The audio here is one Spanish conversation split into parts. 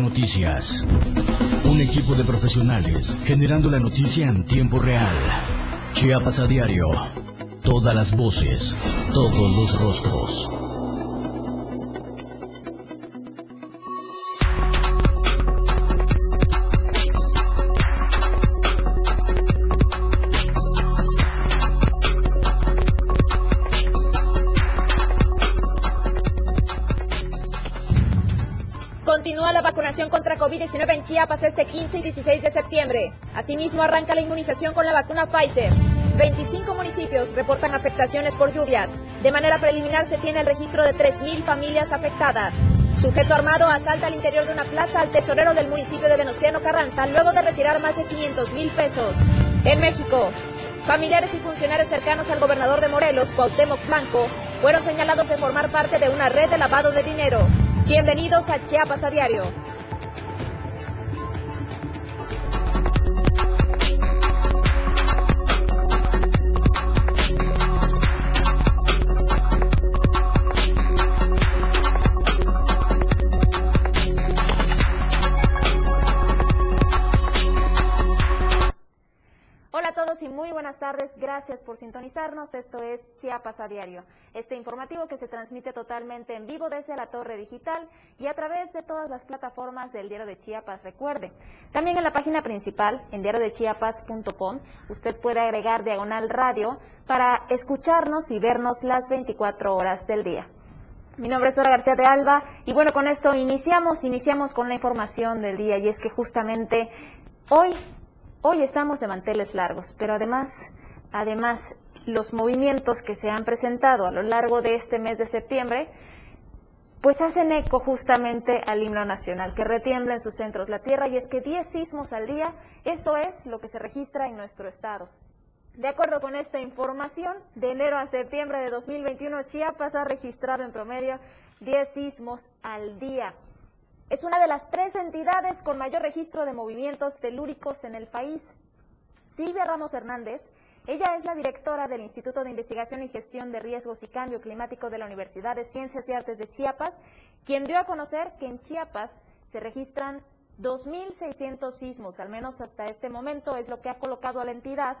Noticias. Un equipo de profesionales generando la noticia en tiempo real. Chiapas a diario. Todas las voces, todos los rostros. COVID-19 en Chiapas este 15 y 16 de septiembre. Asimismo, arranca la inmunización con la vacuna Pfizer. 25 municipios reportan afectaciones por lluvias. De manera preliminar se tiene el registro de 3.000 familias afectadas. Sujeto armado asalta al interior de una plaza al tesorero del municipio de Venustiano Carranza luego de retirar más de 500 mil pesos. En México, familiares y funcionarios cercanos al gobernador de Morelos, Cuauhtémoc Blanco, fueron señalados de formar parte de una red de lavado de dinero. Bienvenidos a Chiapas a Diario. Gracias por sintonizarnos. Esto es Chiapas a Diario, este informativo que se transmite totalmente en vivo desde la Torre Digital y a través de todas las plataformas del Diario de Chiapas. Recuerde, también en la página principal, en diariodechiapas.com, usted puede agregar diagonal radio para escucharnos y vernos las 24 horas del día. Mi nombre es Sora García de Alba y bueno, con esto iniciamos, iniciamos con la información del día y es que justamente hoy Hoy estamos de manteles largos, pero además, además, los movimientos que se han presentado a lo largo de este mes de septiembre, pues hacen eco justamente al himno nacional, que retiembla en sus centros la tierra, y es que 10 sismos al día, eso es lo que se registra en nuestro estado. De acuerdo con esta información, de enero a septiembre de 2021, Chiapas ha registrado en promedio 10 sismos al día. Es una de las tres entidades con mayor registro de movimientos telúricos en el país. Silvia Ramos Hernández, ella es la directora del Instituto de Investigación y Gestión de Riesgos y Cambio Climático de la Universidad de Ciencias y Artes de Chiapas, quien dio a conocer que en Chiapas se registran 2.600 sismos, al menos hasta este momento es lo que ha colocado a la entidad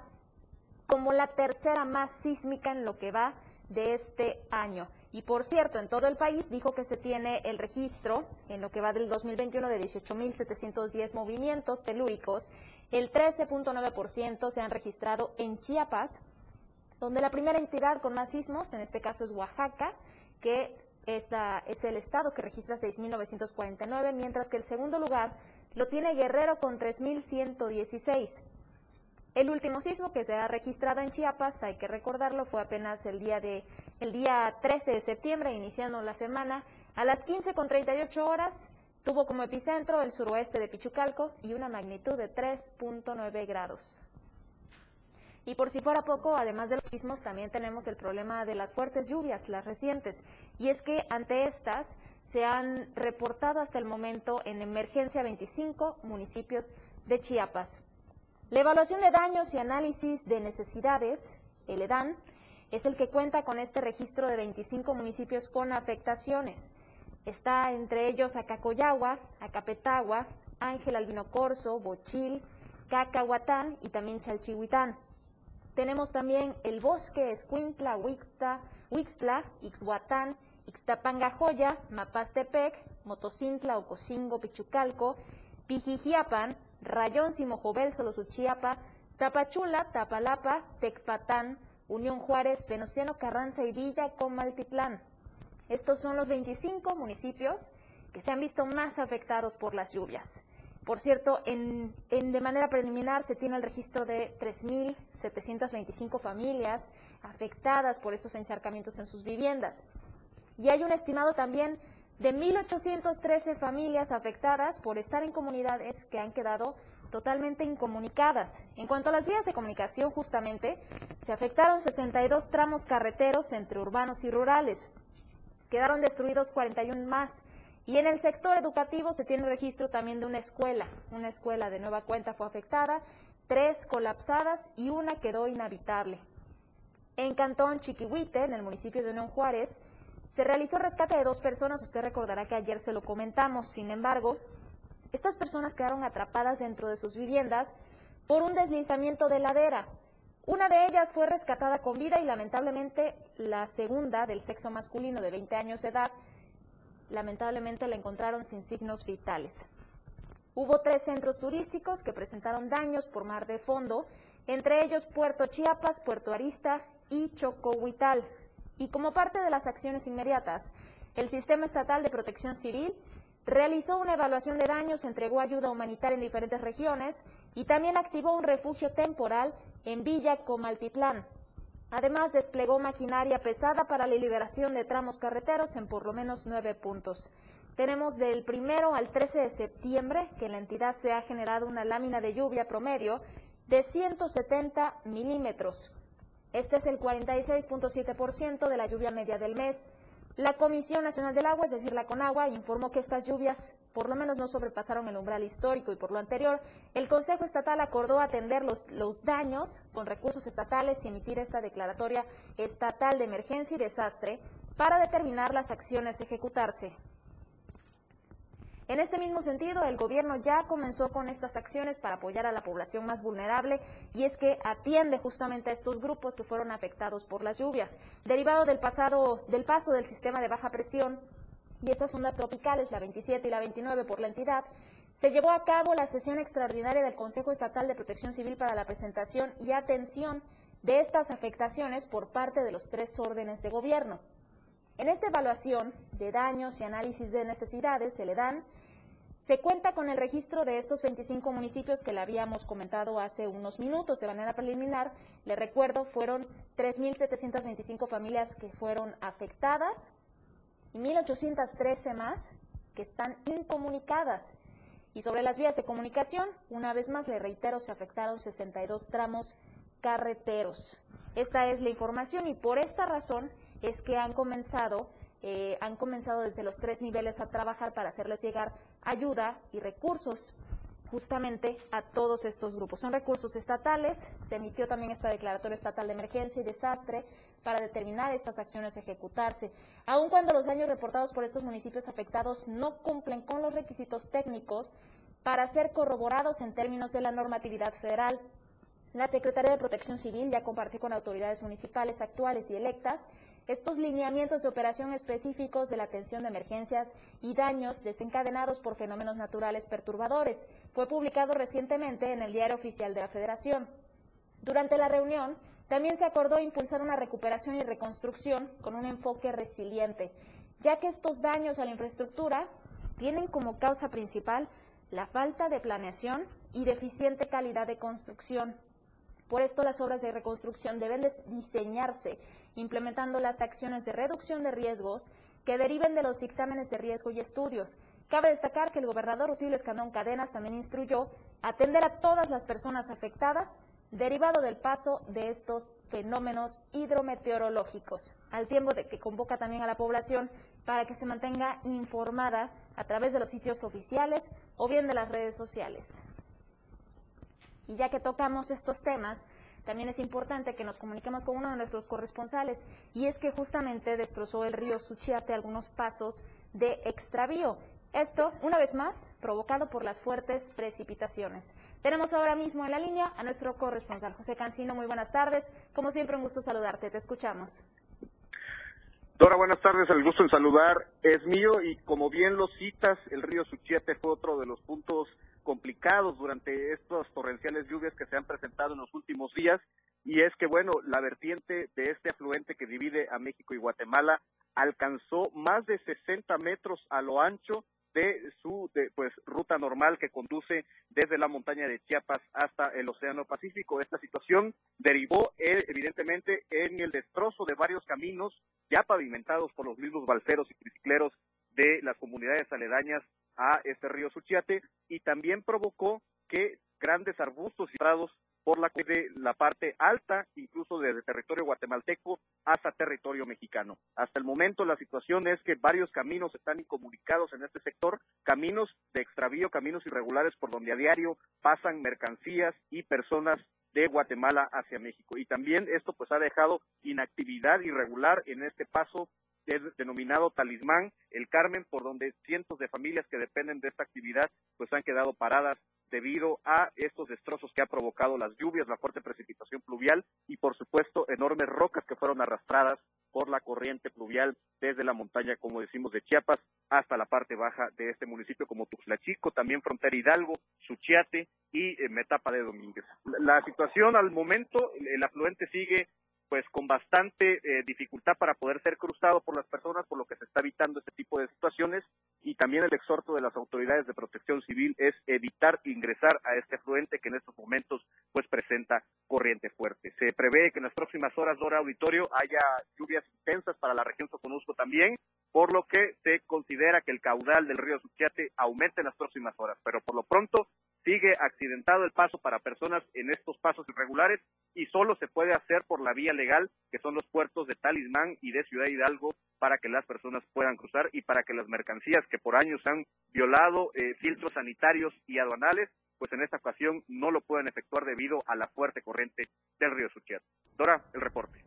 como la tercera más sísmica en lo que va de este año. Y por cierto, en todo el país dijo que se tiene el registro, en lo que va del 2021, de 18.710 movimientos telúricos. El 13.9% se han registrado en Chiapas, donde la primera entidad con más sismos, en este caso es Oaxaca, que es el estado que registra 6.949, mientras que el segundo lugar lo tiene Guerrero con 3.116. El último sismo que se ha registrado en Chiapas, hay que recordarlo, fue apenas el día de el día 13 de septiembre, iniciando la semana, a las 15 con 38 horas, tuvo como epicentro el suroeste de Pichucalco y una magnitud de 3.9 grados. Y por si fuera poco, además de los sismos, también tenemos el problema de las fuertes lluvias, las recientes. Y es que ante estas se han reportado hasta el momento en emergencia 25 municipios de Chiapas. La evaluación de daños y análisis de necesidades, el EDAN, es el que cuenta con este registro de 25 municipios con afectaciones. Está entre ellos Acacoyagua, Acapetagua, Ángel Albino Corso, Bochil, Cacahuatán y también Chalchihuitán. Tenemos también el bosque Escuintla, Huixta, Huixtla, Ixhuatán, Ixtapangajoya, Mapastepec, Motocintla, Ocosingo, Pichucalco, Pijijiapan, Rayón, Simojovel, Solosuchiapa, Tapachula, Tapalapa, Tecpatán, Unión Juárez, Venociano Carranza y Villa Comaltitlán. Estos son los 25 municipios que se han visto más afectados por las lluvias. Por cierto, en, de manera preliminar se tiene el registro de 3.725 familias afectadas por estos encharcamientos en sus viviendas. Y hay un estimado también de 1.813 familias afectadas por estar en comunidades que han quedado totalmente incomunicadas. En cuanto a las vías de comunicación, justamente, se afectaron 62 tramos carreteros entre urbanos y rurales. Quedaron destruidos 41 más. Y en el sector educativo se tiene registro también de una escuela. Una escuela de nueva cuenta fue afectada, tres colapsadas y una quedó inhabitable. En Cantón Chiquihuite, en el municipio de Unión Juárez, se realizó rescate de dos personas, usted recordará que ayer se lo comentamos, sin embargo, Estas personas quedaron atrapadas dentro de sus viviendas por un deslizamiento de ladera. Una de ellas fue rescatada con vida y lamentablemente la segunda, del sexo masculino de 20 años de edad, lamentablemente la encontraron sin signos vitales. Hubo tres centros turísticos que presentaron daños por mar de fondo, entre ellos Puerto Chiapas, Puerto Arista y Chocohuital. Y como parte de las acciones inmediatas, el Sistema Estatal de Protección Civil realizó una evaluación de daños, entregó ayuda humanitaria en diferentes regiones y también activó un refugio temporal en Villa Comaltitlán. Además, desplegó maquinaria pesada para la liberación de tramos carreteros en por lo menos nueve puntos. Tenemos del primero al 13 de septiembre que en la entidad se ha generado una lámina de lluvia promedio de 170 milímetros. Este es el 46.7% de la lluvia media del mes. La Comisión Nacional del Agua, es decir, la CONAGUA, informó que estas lluvias por lo menos no sobrepasaron el umbral histórico y por lo anterior, el Consejo Estatal acordó atender los, los daños con recursos estatales y emitir esta declaratoria estatal de emergencia y desastre para determinar las acciones a ejecutarse. En este mismo sentido, el gobierno ya comenzó con estas acciones para apoyar a la población más vulnerable y es que atiende justamente a estos grupos que fueron afectados por las lluvias. Derivado del, pasado, del paso del sistema de baja presión y estas ondas tropicales, la 27 y la 29 por la entidad, se llevó a cabo la sesión extraordinaria del Consejo Estatal de Protección Civil para la presentación y atención de estas afectaciones por parte de los tres órdenes de gobierno. En esta evaluación de daños y análisis de necesidades se le dan se cuenta con el registro de estos 25 municipios que le habíamos comentado hace unos minutos de manera preliminar. Le recuerdo, fueron 3.725 familias que fueron afectadas y 1.813 más que están incomunicadas. Y sobre las vías de comunicación, una vez más le reitero, se afectaron 62 tramos carreteros. Esta es la información y por esta razón es que han comenzado, eh, han comenzado desde los tres niveles a trabajar para hacerles llegar ayuda y recursos justamente a todos estos grupos. Son recursos estatales, se emitió también esta declaratoria estatal de emergencia y desastre para determinar estas acciones ejecutarse. Aun cuando los daños reportados por estos municipios afectados no cumplen con los requisitos técnicos para ser corroborados en términos de la normatividad federal, la Secretaría de Protección Civil ya compartió con autoridades municipales actuales y electas estos lineamientos de operación específicos de la atención de emergencias y daños desencadenados por fenómenos naturales perturbadores. Fue publicado recientemente en el Diario Oficial de la Federación. Durante la reunión, también se acordó impulsar una recuperación y reconstrucción con un enfoque resiliente, ya que estos daños a la infraestructura tienen como causa principal la falta de planeación y deficiente calidad de construcción. Por esto, las obras de reconstrucción deben diseñarse implementando las acciones de reducción de riesgos que deriven de los dictámenes de riesgo y estudios. Cabe destacar que el gobernador Utilio Escandón Cadenas también instruyó atender a todas las personas afectadas derivado del paso de estos fenómenos hidrometeorológicos, al tiempo de que convoca también a la población para que se mantenga informada a través de los sitios oficiales o bien de las redes sociales. Y ya que tocamos estos temas, también es importante que nos comuniquemos con uno de nuestros corresponsales y es que justamente destrozó el río Suchiate algunos pasos de extravío. Esto, una vez más, provocado por las fuertes precipitaciones. Tenemos ahora mismo en la línea a nuestro corresponsal José Cancino. Muy buenas tardes. Como siempre, un gusto saludarte. Te escuchamos. Dora, buenas tardes. El gusto en saludar es mío y como bien lo citas, el río Suchiate fue otro de los puntos complicados durante estas torrenciales lluvias que se han presentado en los últimos días y es que bueno, la vertiente de este afluente que divide a México y Guatemala alcanzó más de 60 metros a lo ancho de su pues ruta normal que conduce desde la montaña de Chiapas hasta el Océano Pacífico. Esta situación derivó eh, evidentemente en el destrozo de varios caminos ya pavimentados por los mismos balseros y tricicleros de las comunidades aledañas a este río Suchiate y también provocó que grandes arbustos y prados por la, de la parte alta, incluso desde territorio guatemalteco hasta territorio mexicano. Hasta el momento la situación es que varios caminos están incomunicados en este sector, caminos de extravío, caminos irregulares por donde a diario pasan mercancías y personas de Guatemala hacia México. Y también esto pues ha dejado inactividad irregular en este paso denominado Talismán, el Carmen, por donde cientos de familias que dependen de esta actividad pues han quedado paradas debido a estos destrozos que ha provocado las lluvias, la fuerte precipitación pluvial y por supuesto enormes rocas que fueron arrastradas por la corriente pluvial desde la montaña, como decimos, de Chiapas hasta la parte baja de este municipio como Tuxtla Chico, también frontera Hidalgo, Suchiate y eh, Metapa de Domínguez. La situación al momento, el afluente sigue pues con bastante eh, dificultad para poder ser cruzado por las personas, por lo que se está evitando este tipo de situaciones y también el exhorto de las autoridades de protección civil es evitar ingresar a este afluente que en estos momentos pues presenta corriente fuerte. Se prevé que en las próximas horas, Dora Auditorio, haya lluvias intensas para la región Soconusco también, por lo que se considera que el caudal del río Suchiate aumente en las próximas horas, pero por lo pronto sigue accidentado el paso para personas en estos pasos irregulares y solo se puede hacer por la vía legal, que son los puertos de Talismán y de Ciudad Hidalgo, para que las personas puedan cruzar y para que las mercancías que por años han violado eh, filtros sanitarios y aduanales, pues en esta ocasión no lo pueden efectuar debido a la fuerte corriente del río Suchiat. Dora, el reporte.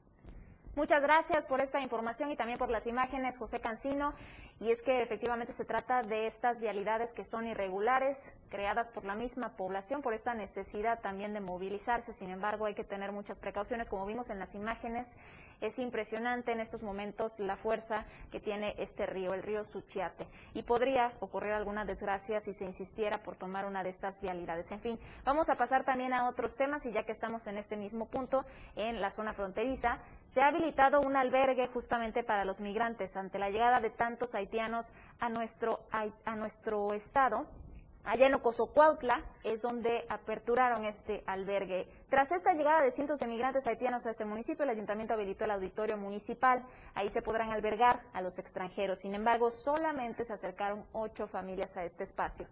Muchas gracias por esta información y también por las imágenes, José Cancino. Y es que efectivamente se trata de estas vialidades que son irregulares, creadas por la misma población, por esta necesidad también de movilizarse. Sin embargo, hay que tener muchas precauciones. Como vimos en las imágenes, es impresionante en estos momentos la fuerza que tiene este río, el río Suchiate. Y podría ocurrir alguna desgracia si se insistiera por tomar una de estas vialidades. En fin, vamos a pasar también a otros temas y ya que estamos en este mismo punto, en la zona fronteriza, se ha habilitado un albergue justamente para los migrantes ante la llegada de tantos haitianos a nuestro, a, nuestro estado. Allá en Ocosocuautla es donde aperturaron este albergue. Tras esta llegada de cientos de migrantes haitianos a este municipio, el ayuntamiento habilitó el auditorio municipal. Ahí se podrán albergar a los extranjeros. Sin embargo, solamente se acercaron ocho familias a este espacio.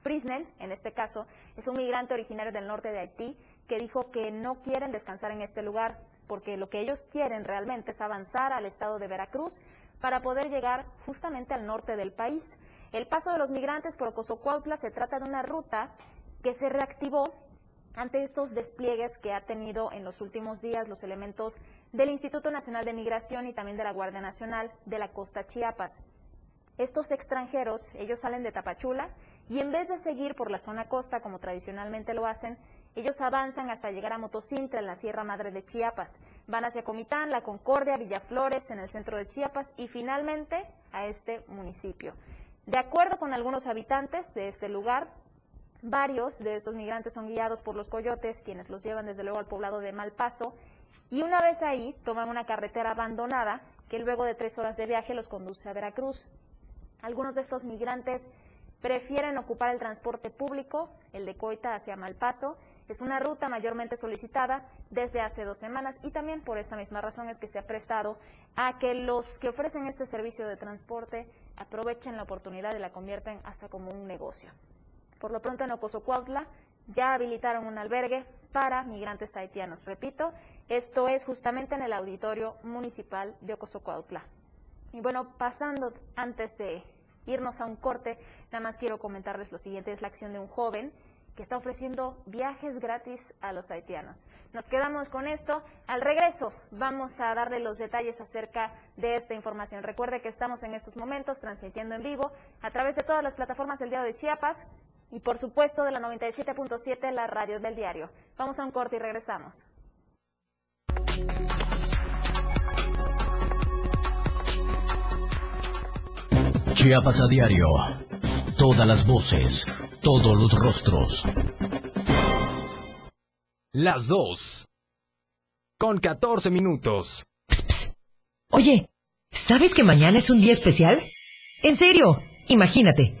Frisnel, en este caso, es un migrante originario del norte de Haití que dijo que no quieren descansar en este lugar porque lo que ellos quieren realmente es avanzar al estado de Veracruz para poder llegar justamente al norte del país. El paso de los migrantes por Ocosocuautla se trata de una ruta que se reactivó ante estos despliegues que ha tenido en los últimos días los elementos del Instituto Nacional de Migración y también de la Guardia Nacional de la Costa Chiapas. Estos extranjeros, ellos salen de Tapachula y en vez de seguir por la zona costa como tradicionalmente lo hacen, ellos avanzan hasta llegar a Motocintra, en la Sierra Madre de Chiapas. Van hacia Comitán, La Concordia, Villaflores, en el centro de Chiapas y finalmente a este municipio. De acuerdo con algunos habitantes de este lugar, varios de estos migrantes son guiados por los coyotes, quienes los llevan desde luego al poblado de Malpaso, y una vez ahí toman una carretera abandonada que luego de tres horas de viaje los conduce a Veracruz. Algunos de estos migrantes prefieren ocupar el transporte público, el de Coita hacia Malpaso, es una ruta mayormente solicitada desde hace dos semanas y también por esta misma razón es que se ha prestado a que los que ofrecen este servicio de transporte aprovechen la oportunidad y la convierten hasta como un negocio. Por lo pronto en Ocosocuautla ya habilitaron un albergue para migrantes haitianos. Repito, esto es justamente en el auditorio municipal de Ocosocuautla. Y bueno, pasando antes de irnos a un corte, nada más quiero comentarles lo siguiente, es la acción de un joven que está ofreciendo viajes gratis a los haitianos. Nos quedamos con esto. Al regreso vamos a darle los detalles acerca de esta información. Recuerde que estamos en estos momentos transmitiendo en vivo a través de todas las plataformas del Diario de Chiapas y por supuesto de la 97.7, la radio del diario. Vamos a un corte y regresamos. Chiapas a diario. Todas las voces, todos los rostros. Las dos. Con 14 minutos. Oye, ¿sabes que mañana es un día especial? En serio, imagínate.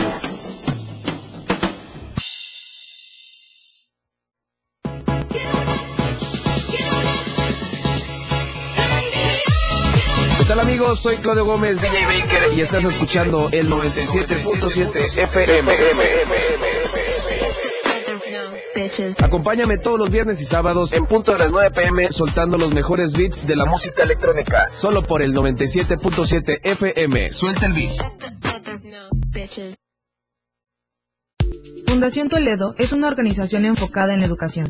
Amigos? Soy Claudio Gómez, DJ Baker, y estás escuchando el 97.7 FM. Acompáñame todos los viernes y sábados en punto de las 9 pm soltando los mejores beats de la música electrónica. Solo por el 97.7 FM. Suelta el beat. Fundación Toledo es una organización enfocada en la educación.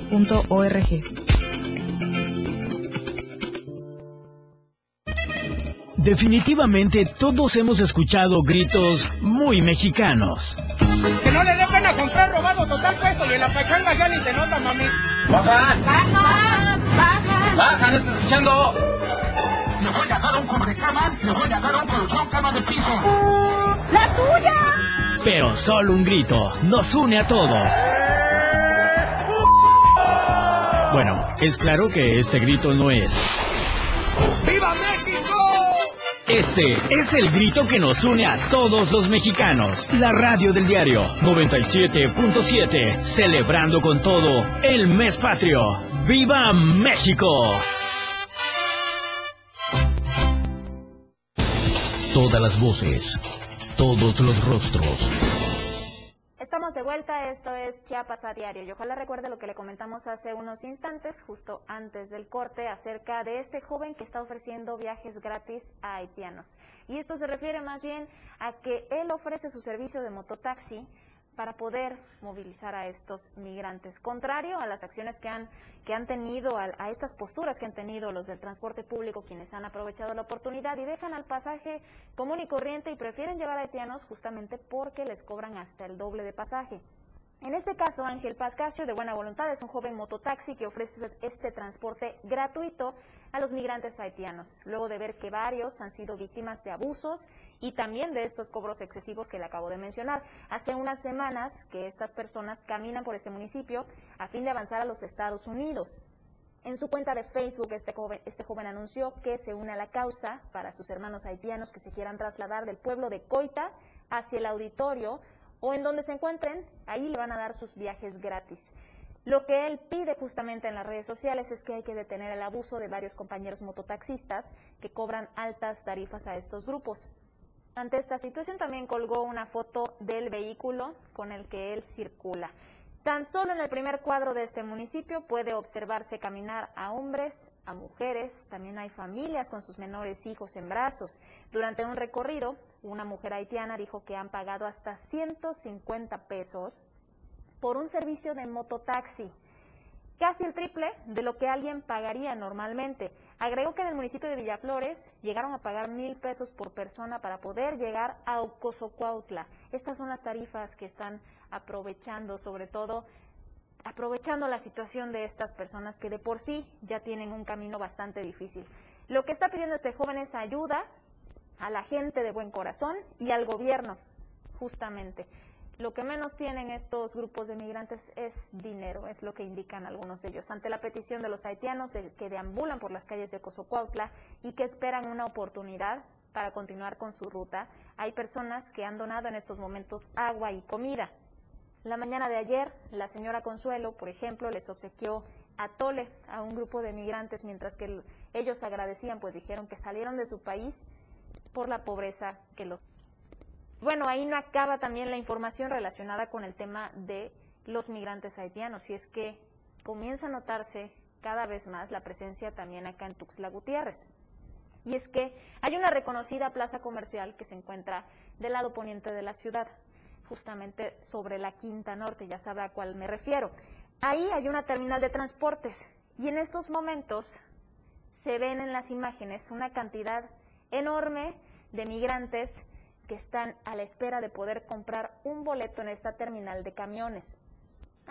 www.fundaciontoledo.org. Definitivamente todos hemos escuchado gritos muy mexicanos. Que no le dé pena comprar robado total puesto y en la pachanga ya ni se nota, mami. ¡Baja! ¡Baja! ¡Baja! ¡Baja! ¡No estoy escuchando! Le voy a dar un cubrecama, le voy a dar un colchón cama de piso. ¡La tuya! Pero solo un grito nos une a todos. Bueno, es claro que este grito no es. ¡Viva México! Este es el grito que nos une a todos los mexicanos. La radio del diario 97.7, celebrando con todo el mes patrio. ¡Viva México! Todas las voces, todos los rostros. De vuelta, esto es Chiapas a diario y ojalá recuerde lo que le comentamos hace unos instantes, justo antes del corte, acerca de este joven que está ofreciendo viajes gratis a haitianos. Y esto se refiere más bien a que él ofrece su servicio de mototaxi para poder movilizar a estos migrantes. Contrario a las acciones que han, que han tenido, a, a, estas posturas que han tenido los del transporte público, quienes han aprovechado la oportunidad y dejan al pasaje común y corriente y prefieren llevar a haitianos justamente porque les cobran hasta el doble de pasaje. En este caso, Ángel Pascasio, de buena voluntad, es un joven mototaxi que ofrece este transporte gratuito a los migrantes haitianos, luego de ver que varios han sido víctimas de abusos y también de estos cobros excesivos que le acabo de mencionar. Hace unas semanas que estas personas caminan por este municipio a fin de avanzar a los Estados Unidos. En su cuenta de Facebook, este joven, este joven anunció que se une a la causa para sus hermanos haitianos que se quieran trasladar del pueblo de Coita hacia el auditorio o en donde se encuentren, ahí le van a dar sus viajes gratis. Lo que él pide justamente en las redes sociales es que hay que detener el abuso de varios compañeros mototaxistas que cobran altas tarifas a estos grupos. Ante esta situación también colgó una foto del vehículo con el que él circula. Tan solo en el primer cuadro de este municipio puede observarse caminar a hombres, a mujeres, también hay familias con sus menores hijos en brazos. Durante un recorrido, una mujer haitiana dijo que han pagado hasta 150 pesos por un servicio de mototaxi, casi el triple de lo que alguien pagaría normalmente. Agregó que en el municipio de Villaflores llegaron a pagar mil pesos por persona para poder llegar a Ocosocuautla. Estas son las tarifas que están aprovechando, sobre todo aprovechando la situación de estas personas que de por sí ya tienen un camino bastante difícil. Lo que está pidiendo este joven es ayuda a la gente de buen corazón y al gobierno, justamente. Lo que menos tienen estos grupos de migrantes es dinero, es lo que indican algunos de ellos. Ante la petición de los haitianos de, que deambulan por las calles de Cozocuautla y que esperan una oportunidad para continuar con su ruta, hay personas que han donado en estos momentos agua y comida. La mañana de ayer, la señora Consuelo, por ejemplo, les obsequió atole a un grupo de migrantes, mientras que ellos agradecían, pues dijeron que salieron de su país por la pobreza que los... Bueno, ahí no acaba también la información relacionada con el tema de los migrantes haitianos, y es que comienza a notarse cada vez más la presencia también acá en Tuxtla Gutiérrez. Y es que hay una reconocida plaza comercial que se encuentra del lado poniente de la ciudad, justamente sobre la Quinta Norte, ya sabrá a cuál me refiero. Ahí hay una terminal de transportes y en estos momentos se ven en las imágenes una cantidad enorme de migrantes que están a la espera de poder comprar un boleto en esta terminal de camiones.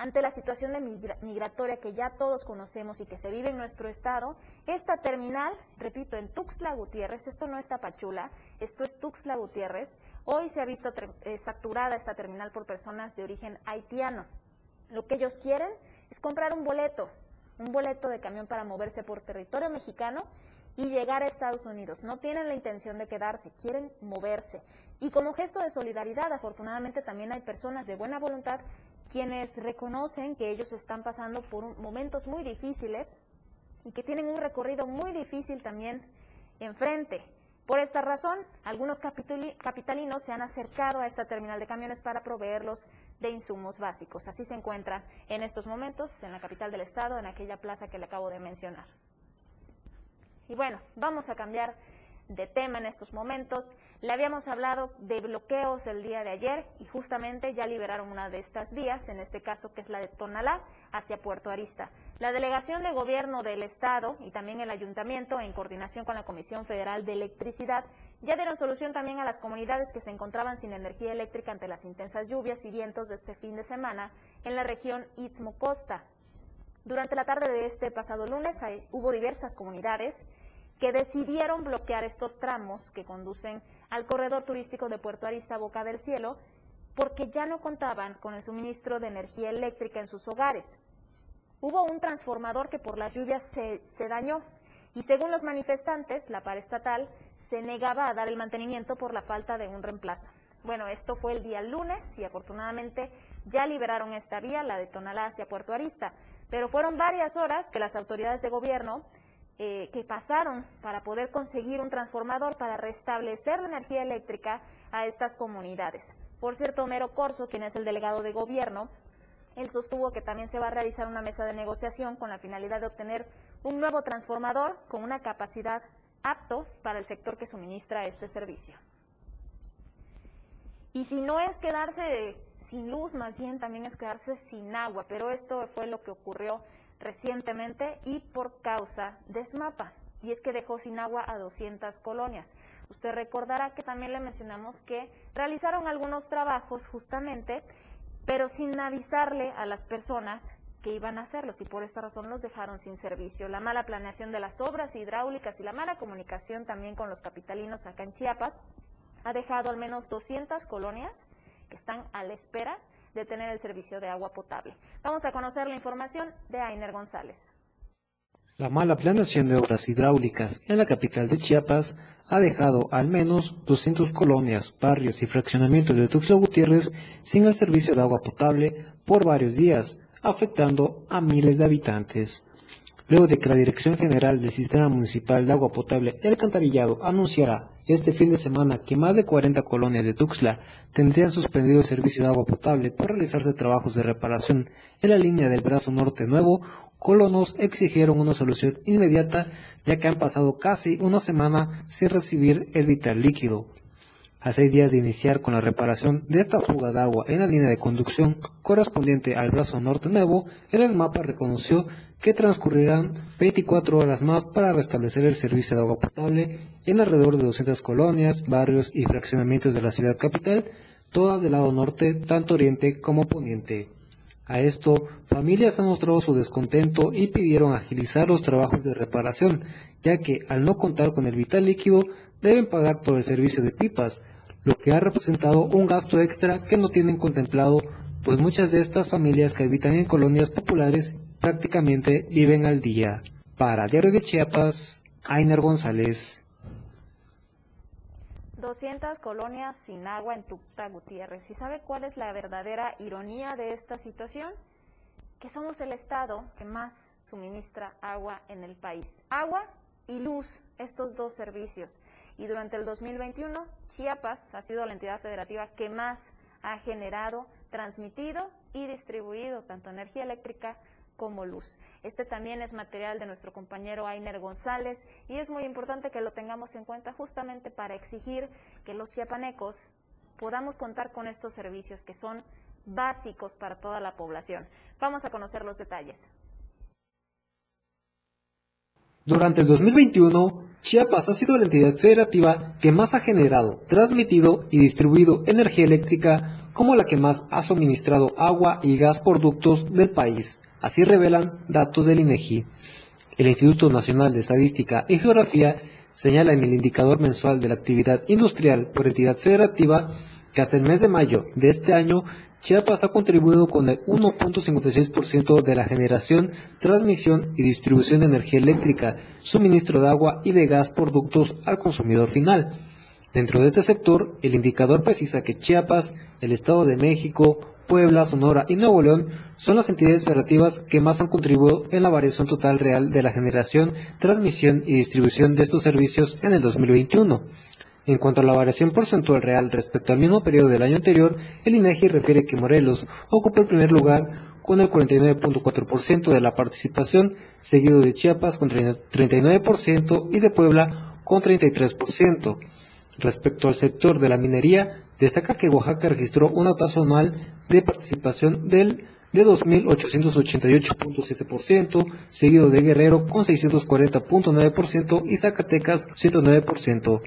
Ante la situación de migratoria que ya todos conocemos y que se vive en nuestro estado, esta terminal, repito, en Tuxtla Gutiérrez, esto no es Tapachula, esto es Tuxtla Gutiérrez, hoy se ha visto eh, saturada esta terminal por personas de origen haitiano. Lo que ellos quieren es comprar un boleto, un boleto de camión para moverse por territorio mexicano y llegar a Estados Unidos. No tienen la intención de quedarse, quieren moverse. Y como gesto de solidaridad, afortunadamente también hay personas de buena voluntad quienes reconocen que ellos están pasando por momentos muy difíciles y que tienen un recorrido muy difícil también enfrente. Por esta razón, algunos capitalinos se han acercado a esta terminal de camiones para proveerlos de insumos básicos. Así se encuentra en estos momentos en la capital del estado, en aquella plaza que le acabo de mencionar. Y bueno, vamos a cambiar de tema en estos momentos. Le habíamos hablado de bloqueos el día de ayer y justamente ya liberaron una de estas vías, en este caso que es la de Tonalá hacia Puerto Arista. La delegación de gobierno del Estado y también el ayuntamiento, en coordinación con la Comisión Federal de Electricidad, ya dieron solución también a las comunidades que se encontraban sin energía eléctrica ante las intensas lluvias y vientos de este fin de semana en la región Istmo Costa. Durante la tarde de este pasado lunes hubo diversas comunidades que decidieron bloquear estos tramos que conducen al corredor turístico de Puerto Arista Boca del Cielo porque ya no contaban con el suministro de energía eléctrica en sus hogares. Hubo un transformador que por las lluvias se, dañó y según los manifestantes, la estatal se negaba a dar el mantenimiento por la falta de un reemplazo. Bueno, esto fue el día lunes y afortunadamente ya liberaron esta vía, la de Tonalá hacia Puerto Arista, pero fueron varias horas que las autoridades de gobierno eh, que pasaron para poder conseguir un transformador para restablecer la energía eléctrica a estas comunidades. Por cierto, Homero Corso, quien es el delegado de gobierno, él sostuvo que también se va a realizar una mesa de negociación con la finalidad de obtener un nuevo transformador con una capacidad apto para el sector que suministra este servicio. Y si no es quedarse sin luz, más bien también es quedarse sin agua, pero esto fue lo que ocurrió recientemente y por causa de SMAPA. Y es que dejó sin agua a 200 colonias. Usted recordará que también le mencionamos que realizaron algunos trabajos justamente, pero sin avisarle a las personas que iban a hacerlos y por esta razón los dejaron sin servicio. La mala planeación de las obras hidráulicas y la mala comunicación también con los capitalinos acá en Chiapas ha dejado al menos 200 colonias que están a la espera de tener el servicio de agua potable. Vamos a conocer la información de Ainer González. La mala planeación de obras hidráulicas en la capital de Chiapas ha dejado al menos 200 colonias, barrios y fraccionamientos de Tuxtla Gutiérrez sin el servicio de agua potable por varios días, afectando a miles de habitantes. Luego de que la Dirección General del Sistema Municipal de Agua Potable y Alcantarillado anunciara este fin de semana que más de 40 colonias de Tuxtla tendrían suspendido el servicio de agua potable por realizarse trabajos de reparación en la línea del brazo norte nuevo, colonos exigieron una solución inmediata ya que han pasado casi una semana sin recibir el vital líquido. A seis días de iniciar con la reparación de esta fuga de agua en la línea de conducción correspondiente al brazo norte nuevo, el mapa reconoció que transcurrirán 24 horas más para restablecer el servicio de agua potable en alrededor de 200 colonias, barrios y fraccionamientos de la ciudad capital, todas del lado norte, tanto oriente como poniente. A esto, familias han mostrado su descontento y pidieron agilizar los trabajos de reparación, ya que al no contar con el vital líquido deben pagar por el servicio de pipas, lo que ha representado un gasto extra que no tienen contemplado, pues muchas de estas familias que habitan en colonias populares prácticamente viven al día. Para Diario de Chiapas, Ainer González. 200 colonias sin agua en Tuxtla Gutiérrez. ¿Y sabe cuál es la verdadera ironía de esta situación? Que somos el estado que más suministra agua en el país. Agua y luz, estos dos servicios. Y durante el 2021, Chiapas ha sido la entidad federativa que más ha generado, transmitido y distribuido tanto energía eléctrica como luz. Este también es material de nuestro compañero Ainer González y es muy importante que lo tengamos en cuenta justamente para exigir que los chiapanecos podamos contar con estos servicios que son básicos para toda la población. Vamos a conocer los detalles. Durante el 2021, Chiapas ha sido la entidad federativa que más ha generado, transmitido y distribuido energía eléctrica como la que más ha suministrado agua y gas por ductos del país. Así revelan datos del INEGI. El Instituto Nacional de Estadística y Geografía señala en el indicador mensual de la actividad industrial por entidad federativa que hasta el mes de mayo de este año Chiapas ha contribuido con el 1.56% de la generación, transmisión y distribución de energía eléctrica, suministro de agua y de gas por ductos al consumidor final. Dentro de este sector, el indicador precisa que Chiapas, el Estado de México, Puebla, Sonora y Nuevo León son las entidades federativas que más han contribuido en la variación total real de la generación, transmisión y distribución de estos servicios en el 2021. En cuanto a la variación porcentual real respecto al mismo periodo del año anterior, el INEGI refiere que Morelos ocupa el primer lugar con el 49.4% de la participación, seguido de Chiapas con 39% y de Puebla con 33%. Respecto al sector de la minería, destaca que Oaxaca registró una tasa anual de participación del de 2.888.7%, seguido de Guerrero con 640.9% y Zacatecas 109%.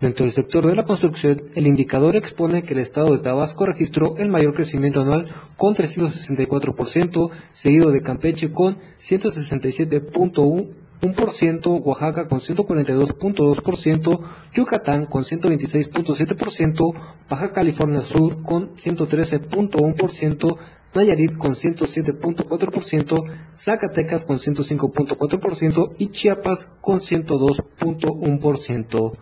Dentro del sector de la construcción, el indicador expone que el estado de Tabasco registró el mayor crecimiento anual con 364%, seguido de Campeche con 167.1%, Oaxaca con 142.2%, Yucatán con 126.7%, Baja California Sur con 113.1%, Nayarit con 107.4%, Zacatecas con 105.4% y Chiapas con 102.1%.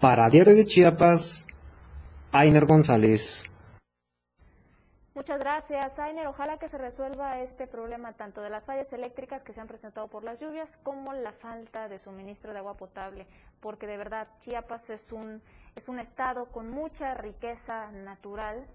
Para Diario de Chiapas, Ainer González. Muchas gracias, Ainer. Ojalá que se resuelva este problema tanto de las fallas eléctricas que se han presentado por las lluvias como la falta de suministro de agua potable, porque de verdad Chiapas es un, es un estado con mucha riqueza natural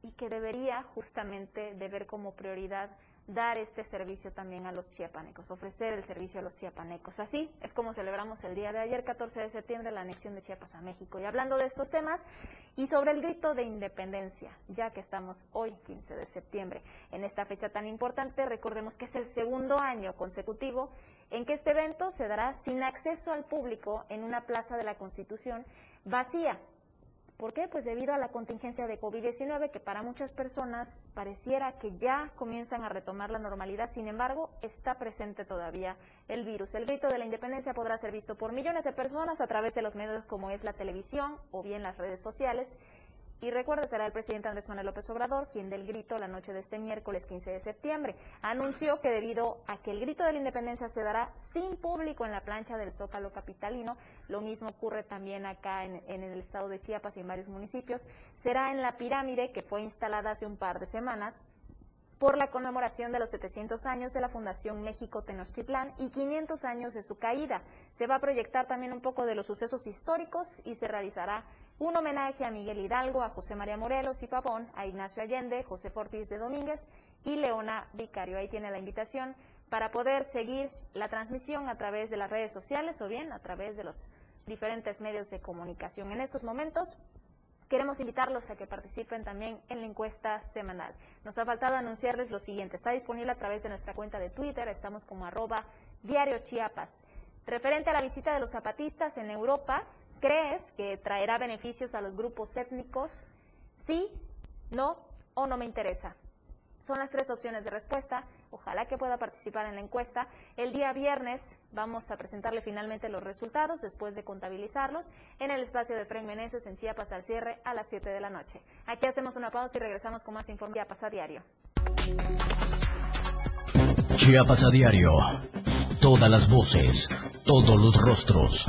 y que debería justamente de ver como prioridad dar este servicio también a los chiapanecos, ofrecer el servicio a los chiapanecos. Así es como celebramos el día de ayer, 14 de septiembre, la anexión de Chiapas a México. Y hablando de estos temas y sobre el grito de independencia, ya que estamos hoy, 15 de septiembre, en esta fecha tan importante, recordemos que es el segundo año consecutivo en que este evento se dará sin acceso al público en una plaza de la Constitución vacía ¿Por qué? Pues debido a la contingencia de COVID-19 que para muchas personas pareciera que ya comienzan a retomar la normalidad, sin embargo, está presente todavía el virus. El grito de la independencia podrá ser visto por millones de personas a través de los medios como es la televisión o bien las redes sociales y recuerda, será el presidente Andrés Manuel López Obrador quien del grito la noche de este miércoles 15 de septiembre anunció que debido a que el grito de la independencia se dará sin público en la plancha del Zócalo Capitalino, lo mismo ocurre también acá en, en el estado de Chiapas y en varios municipios, será en la pirámide que fue instalada hace un par de semanas por la conmemoración de los 700 años de la Fundación México Tenochtitlán y 500 años de su caída. Se va a proyectar también un poco de los sucesos históricos y se realizará un homenaje a Miguel Hidalgo, a José María Morelos y Pavón, a Ignacio Allende, José Fortis de Domínguez y Leona Vicario. Ahí tiene la invitación para poder seguir la transmisión a través de las redes sociales o bien a través de los diferentes medios de comunicación. En estos momentos queremos invitarlos a que participen también en la encuesta semanal. Nos ha faltado anunciarles lo siguiente. Está disponible a través de nuestra cuenta de Twitter. Estamos como arroba diario Chiapas. Referente a la visita de los zapatistas en Europa, ¿crees que traerá beneficios a los grupos étnicos? Sí, no o no me interesa. Son las tres opciones de respuesta. Ojalá que pueda participar en la encuesta. El día viernes vamos a presentarle finalmente los resultados después de contabilizarlos en el espacio de Fren Meneses en Chiapas al cierre a las 7 de la noche. Aquí hacemos una pausa y regresamos con más información Chiapas a diario. Chiapas a diario. Todas las voces, todos los rostros.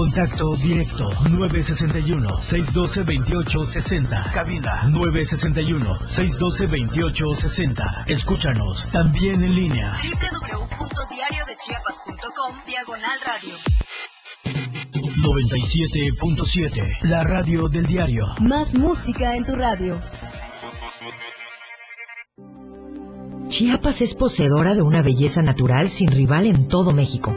Contacto directo 961-612-2860. Cabina 961-612-2860. Escúchanos también en línea. www.diariodechiapas.com Diagonal Radio. 97.7. La radio del diario. Más música en tu radio. Chiapas es poseedora de una belleza natural sin rival en todo México.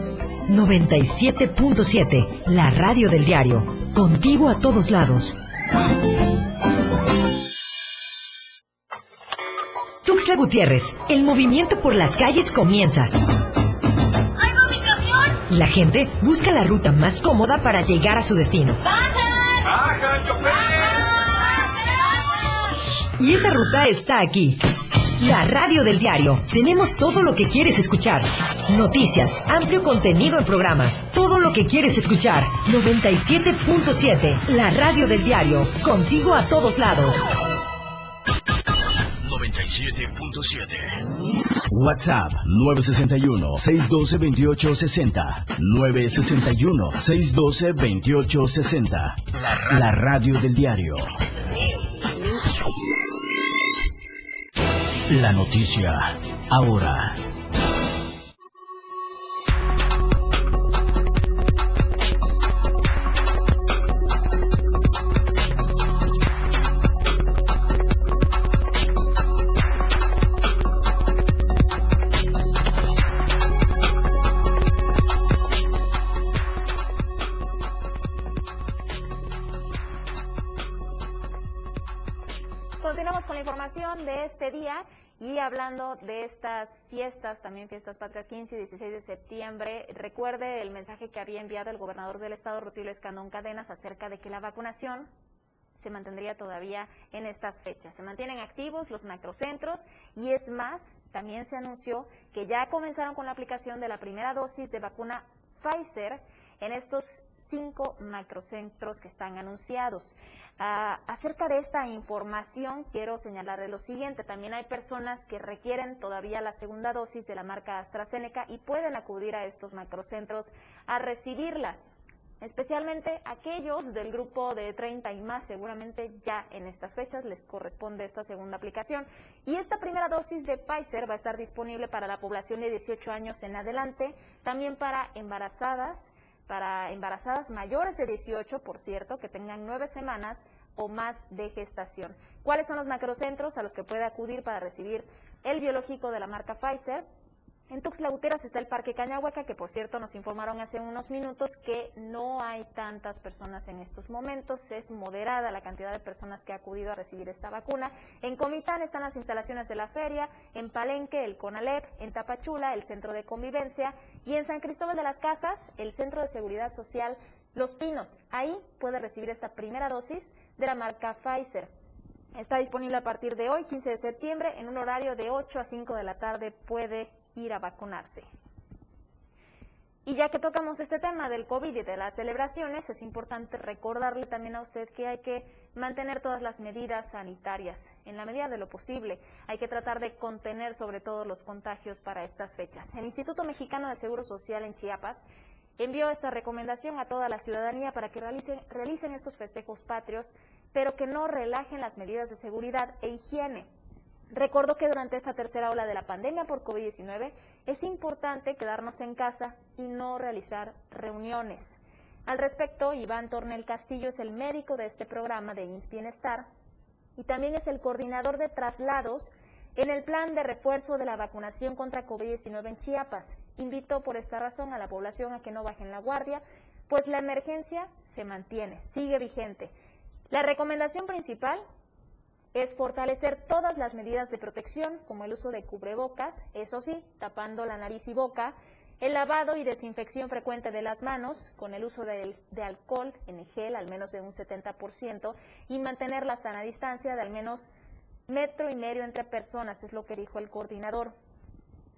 97.7, la radio del diario. Contigo a todos lados. Tuxtla Gutiérrez, el movimiento por las calles comienza. Y la gente busca la ruta más cómoda para llegar a su destino. Y esa ruta está aquí. La radio del diario. Tenemos todo lo que quieres escuchar. Noticias, amplio contenido en programas. Todo lo que quieres escuchar. 97.7. La radio del diario. Contigo a todos lados. 97.7. WhatsApp 961-612-2860. 961-612-2860. La radio del diario. La noticia ahora. De estas fiestas, también fiestas patrias 15 y 16 de septiembre, recuerde el mensaje que había enviado el gobernador del estado, Rutilio Escandón Cadenas, acerca de que la vacunación se mantendría todavía en estas fechas. Se mantienen activos los macrocentros y es más, también se anunció que ya comenzaron con la aplicación de la primera dosis de vacuna Pfizer en estos cinco macrocentros que están anunciados. Ah, acerca de esta información, quiero señalarle lo siguiente. También hay personas que requieren todavía la segunda dosis de la marca AstraZeneca y pueden acudir a estos macrocentros a recibirla. Especialmente aquellos del grupo de 30 y más, seguramente ya en estas fechas les corresponde esta segunda aplicación. Y esta primera dosis de Pfizer va a estar disponible para la población de 18 años en adelante, también para embarazadas, para embarazadas mayores de 18, por cierto, que tengan nueve semanas o más de gestación. ¿Cuáles son los macrocentros a los que puede acudir para recibir el biológico de la marca Pfizer? En Tuxtla Gutiérrez está el Parque Cañahueca, que por cierto nos informaron hace unos minutos que no hay tantas personas en estos momentos. Es moderada la cantidad de personas que ha acudido a recibir esta vacuna. En Comitán están las instalaciones de la feria, en Palenque el CONALEP, en Tapachula el Centro de Convivencia y en San Cristóbal de las Casas el Centro de Seguridad Social Los Pinos. Ahí puede recibir esta primera dosis de la marca Pfizer. Está disponible a partir de hoy, 15 de septiembre, en un horario de 8 a 5 de la tarde. Puede ir a vacunarse. Y ya que tocamos este tema del COVID y de las celebraciones, es importante recordarle también a usted que hay que mantener todas las medidas sanitarias en la medida de lo posible. Hay que tratar de contener sobre todo los contagios para estas fechas. El Instituto Mexicano de Seguro Social en Chiapas envió esta recomendación a toda la ciudadanía para que realicen, realicen estos festejos patrios, pero que no relajen las medidas de seguridad e higiene. Recuerdo que durante esta tercera ola de la pandemia por COVID-19 es importante quedarnos en casa y no realizar reuniones. Al respecto, Iván Tornel Castillo es el médico de este programa de INS Bienestar y también es el coordinador de traslados en el plan de refuerzo de la vacunación contra COVID-19 en Chiapas. Invito por esta razón a la población a que no bajen la guardia, pues la emergencia se mantiene, sigue vigente. La recomendación principal es fortalecer todas las medidas de protección, como el uso de cubrebocas, eso sí, tapando la nariz y boca, el lavado y desinfección frecuente de las manos, con el uso de, alcohol en gel al menos de un 70%, y mantener la sana distancia de al menos metro y medio entre personas, es lo que dijo el coordinador.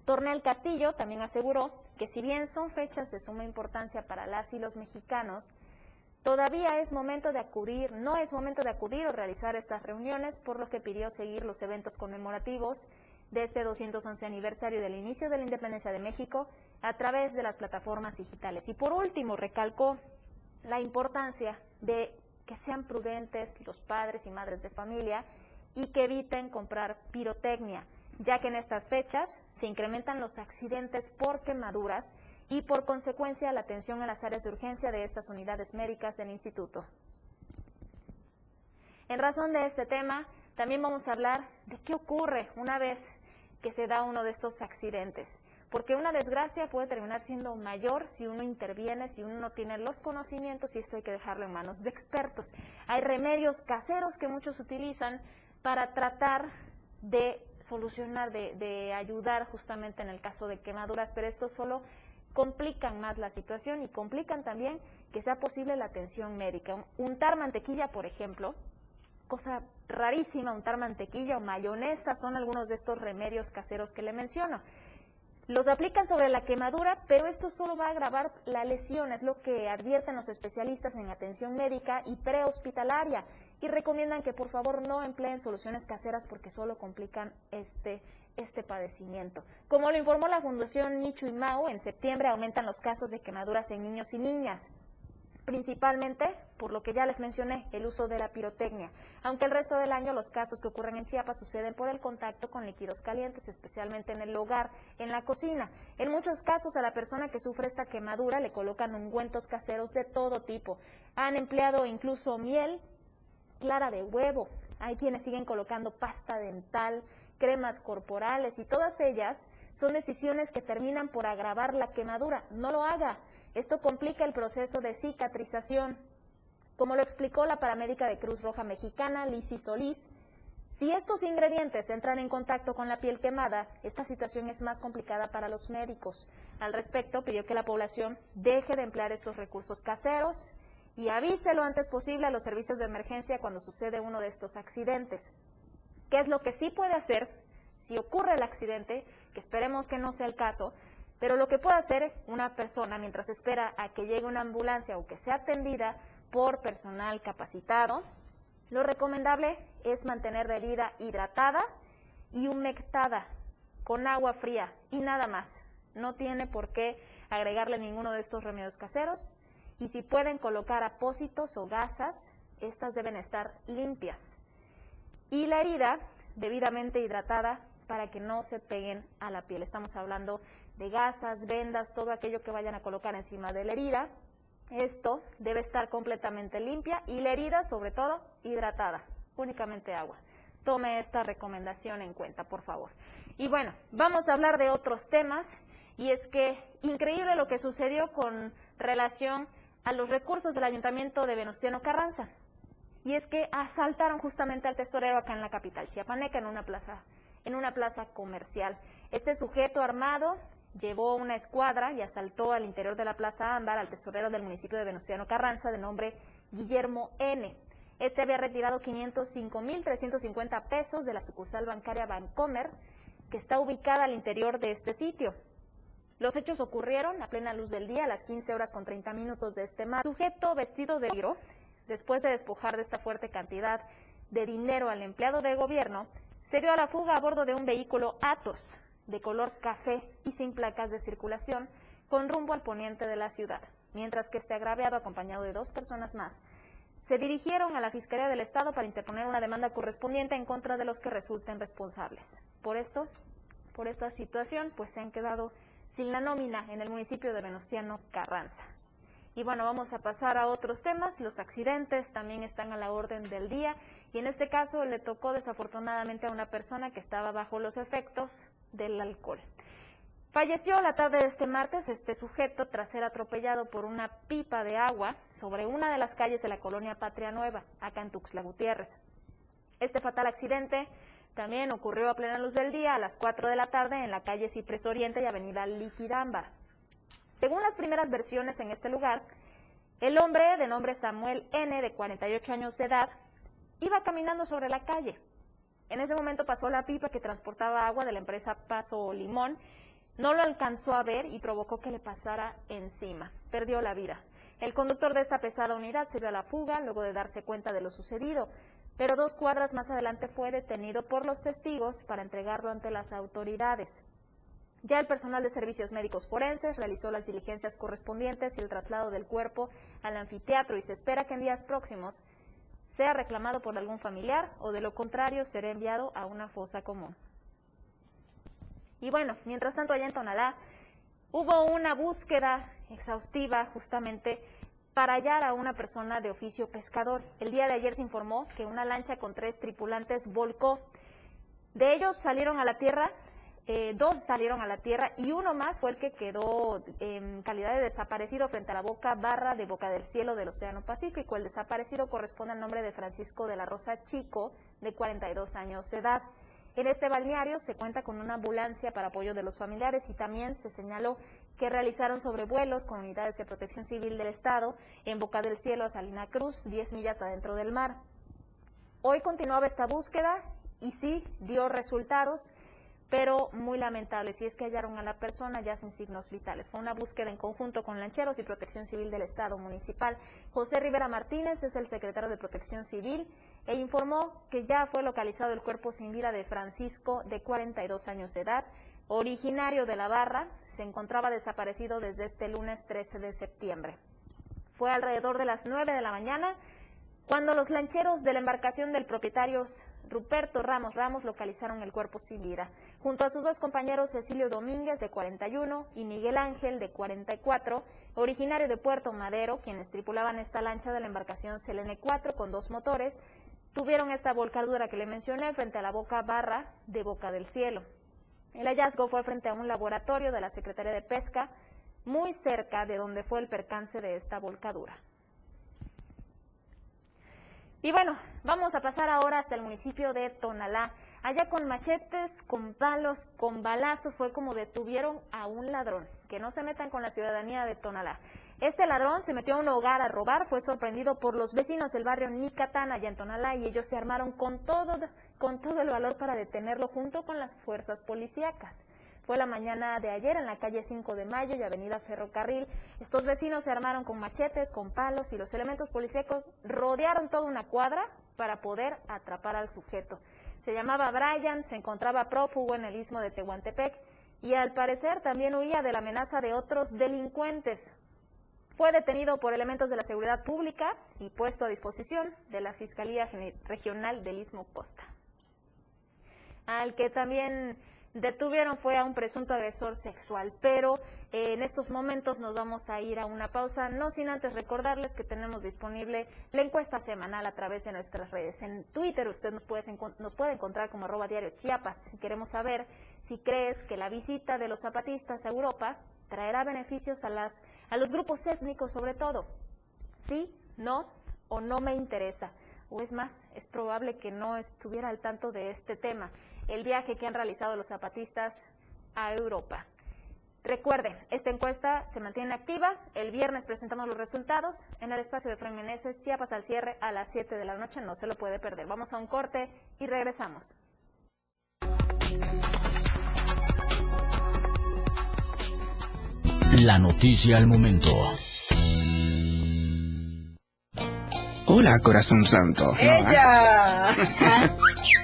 Tornel Castillo también aseguró que si bien son fechas de suma importancia para las y los mexicanos, Todavía es momento de acudir, no es momento de acudir o realizar estas reuniones, por lo que pidió seguir los eventos conmemorativos de este 211 aniversario del inicio de la independencia de México a través de las plataformas digitales. Y por último, recalcó la importancia de que sean prudentes los padres y madres de familia y que eviten comprar pirotecnia, ya que en estas fechas se incrementan los accidentes por quemaduras y por consecuencia la atención en las áreas de urgencia de estas unidades médicas del instituto. En razón de este tema, también vamos a hablar de qué ocurre una vez que se da uno de estos accidentes, porque una desgracia puede terminar siendo mayor si uno interviene, si uno no tiene los conocimientos y esto hay que dejarlo en manos de expertos. Hay remedios caseros que muchos utilizan para tratar de solucionar, de, de ayudar justamente en el caso de quemaduras, pero esto solo complican más la situación y complican también que sea posible la atención médica. Untar mantequilla, por ejemplo, cosa rarísima, untar mantequilla o mayonesa, son algunos de estos remedios caseros que le menciono. Los aplican sobre la quemadura, pero esto solo va a agravar la lesión, es lo que advierten los especialistas en atención médica y prehospitalaria y recomiendan que por favor no empleen soluciones caseras porque solo complican este este padecimiento. Como lo informó la Fundación Michu y Mau, en septiembre aumentan los casos de quemaduras en niños y niñas, principalmente por lo que ya les mencioné, el uso de la pirotecnia, aunque el resto del año los casos que ocurren en Chiapas suceden por el contacto con líquidos calientes, especialmente en el hogar, en la cocina. En muchos casos a la persona que sufre esta quemadura le colocan ungüentos caseros de todo tipo. Han empleado incluso miel, clara de huevo, hay quienes siguen colocando pasta dental, cremas corporales y todas ellas son decisiones que terminan por agravar la quemadura. No lo haga. Esto complica el proceso de cicatrización. Como lo explicó la paramédica de Cruz Roja Mexicana, Lisi Solís, si estos ingredientes entran en contacto con la piel quemada, esta situación es más complicada para los médicos. Al respecto, pidió que la población deje de emplear estos recursos caseros y avise lo antes posible a los servicios de emergencia cuando sucede uno de estos accidentes. ¿Qué es lo que sí puede hacer si ocurre el accidente? Que esperemos que no sea el caso, pero lo que puede hacer una persona mientras espera a que llegue una ambulancia o que sea atendida por personal capacitado, lo recomendable es mantener la herida hidratada y humectada con agua fría y nada más. No tiene por qué agregarle ninguno de estos remedios caseros y si pueden colocar apósitos o gasas, estas deben estar limpias y la herida debidamente hidratada para que no se peguen a la piel. Estamos hablando de gasas, vendas, todo aquello que vayan a colocar encima de la herida. Esto debe estar completamente limpia y la herida, sobre todo, hidratada, únicamente agua. Tome esta recomendación en cuenta, por favor. Y bueno, vamos a hablar de otros temas y es que increíble lo que sucedió con relación a los recursos del Ayuntamiento de Venustiano Carranza y es que asaltaron justamente al tesorero acá en la capital chiapaneca, en una plaza, en una plaza comercial. Este sujeto armado llevó una escuadra y asaltó al interior de la Plaza Ámbar al tesorero del municipio de Venustiano Carranza, de nombre Guillermo N. Este había retirado 505.350 pesos de la sucursal bancaria Bancomer, que está ubicada al interior de este sitio. Los hechos ocurrieron a plena luz del día, a las 15 horas con 30 minutos de este mar. Sujeto vestido de negro después de despojar de esta fuerte cantidad de dinero al empleado de gobierno, se dio a la fuga a bordo de un vehículo Atos de color café y sin placas de circulación con rumbo al poniente de la ciudad, mientras que este agraviado acompañado de dos personas más se dirigieron a la Fiscalía del Estado para interponer una demanda correspondiente en contra de los que resulten responsables. Por esto, por esta situación, pues se han quedado sin la nómina en el municipio de Venustiano Carranza. Y bueno, vamos a pasar a otros temas. Los accidentes también están a la orden del día y en este caso le tocó desafortunadamente a una persona que estaba bajo los efectos del alcohol. Falleció la tarde de este martes este sujeto tras ser atropellado por una pipa de agua sobre una de las calles de la colonia Patria Nueva, acá en Tuxtla Gutiérrez. Este fatal accidente también ocurrió a plena luz del día a las 4 de la tarde en la calle Cipres Oriente y avenida Liquidamba. Según las primeras versiones en este lugar, el hombre de nombre Samuel N, de 48 años de edad, iba caminando sobre la calle. En ese momento pasó la pipa que transportaba agua de la empresa Paso Limón, no lo alcanzó a ver y provocó que le pasara encima. Perdió la vida. El conductor de esta pesada unidad se a la fuga luego de darse cuenta de lo sucedido, pero dos cuadras más adelante fue detenido por los testigos para entregarlo ante las autoridades. Ya el personal de servicios médicos forenses realizó las diligencias correspondientes y el traslado del cuerpo al anfiteatro y se espera que en días próximos sea reclamado por algún familiar o de lo contrario será enviado a una fosa común. Y bueno, mientras tanto allá en Tonalá hubo una búsqueda exhaustiva justamente para hallar a una persona de oficio pescador. El día de ayer se informó que una lancha con tres tripulantes volcó. De ellos salieron a la tierra, eh, dos salieron a la tierra y uno más fue el que quedó en calidad de desaparecido frente a la boca barra de Boca del Cielo del Océano Pacífico. El desaparecido corresponde al nombre de Francisco de la Rosa Chico, de 42 años de edad. En este balneario se cuenta con una ambulancia para apoyo de los familiares y también se señaló que realizaron sobrevuelos con unidades de protección civil del Estado en Boca del Cielo a Salina Cruz, 10 millas adentro del mar. Hoy continuaba esta búsqueda y sí dio resultados pero muy lamentable si es que hallaron a la persona ya sin signos vitales. Fue una búsqueda en conjunto con lancheros y Protección Civil del Estado Municipal. José Rivera Martínez es el secretario de Protección Civil e informó que ya fue localizado el cuerpo sin vida de Francisco, de 42 años de edad, originario de la Barra, se encontraba desaparecido desde este lunes 13 de septiembre. Fue alrededor de las 9 de la mañana cuando los lancheros de la embarcación del propietario Ruperto Ramos Ramos localizaron el cuerpo sin vida, junto a sus dos compañeros Cecilio Domínguez, de 41, y Miguel Ángel, de 44, originario de Puerto Madero, quienes tripulaban esta lancha de la embarcación Selene 4 con dos motores, tuvieron esta volcadura que le mencioné frente a la boca barra de Boca del Cielo. El hallazgo fue frente a un laboratorio de la Secretaría de Pesca, muy cerca de donde fue el percance de esta volcadura. Y bueno, vamos a pasar ahora hasta el municipio de Tonalá. Allá con machetes, con palos, con balazos, fue como detuvieron a un ladrón. Que no se metan con la ciudadanía de Tonalá. Este ladrón se metió a un hogar a robar, fue sorprendido por los vecinos del barrio Nicatán, allá en Tonalá, y ellos se armaron con todo, con todo el valor para detenerlo junto con las fuerzas policíacas. Fue la mañana de ayer en la calle 5 de Mayo y Avenida Ferrocarril. Estos vecinos se armaron con machetes, con palos y los elementos policíacos rodearon toda una cuadra para poder atrapar al sujeto. Se llamaba Brian, se encontraba prófugo en el istmo de Tehuantepec y al parecer también huía de la amenaza de otros delincuentes. Fue detenido por elementos de la seguridad pública y puesto a disposición de la Fiscalía Regional del Istmo Costa. Al que también detuvieron fue a un presunto agresor sexual, pero eh, en estos momentos nos vamos a ir a una pausa, no sin antes recordarles que tenemos disponible la encuesta semanal a través de nuestras redes. En Twitter usted nos puede, nos puede encontrar como arroba diario Chiapas. Queremos saber si crees que la visita de los zapatistas a Europa traerá beneficios a, las, a los grupos étnicos sobre todo. ¿Sí? ¿No? ¿O no me interesa? O es más, es probable que no estuviera al tanto de este tema el viaje que han realizado los zapatistas a Europa. Recuerde, esta encuesta se mantiene activa. El viernes presentamos los resultados en el espacio de Fran Meneses, Chiapas al cierre a las 7 de la noche. No se lo puede perder. Vamos a un corte y regresamos. La noticia al momento. Hola, corazón santo. ¡Ella!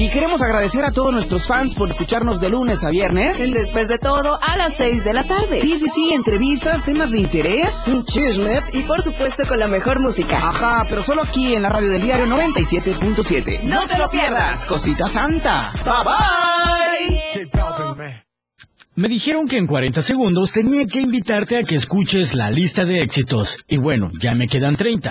Y queremos agradecer a todos nuestros fans por escucharnos de lunes a viernes. Después de todo, a las 6 de la tarde. Sí, sí, sí, entrevistas, temas de interés. Un chisme y por supuesto con la mejor música. Ajá, pero solo aquí en la radio del diario 97.7. ¡No te lo pierdas! Cosita Santa. Bye bye. Me dijeron que en 40 segundos tenía que invitarte a que escuches la lista de éxitos. Y bueno, ya me quedan 30.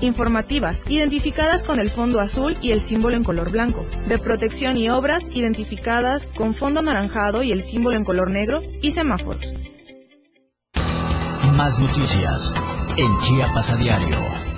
informativas, identificadas con el fondo azul y el símbolo en color blanco, de protección y obras, identificadas con fondo anaranjado y el símbolo en color negro, y semáforos. Más noticias en Chiapas a diario.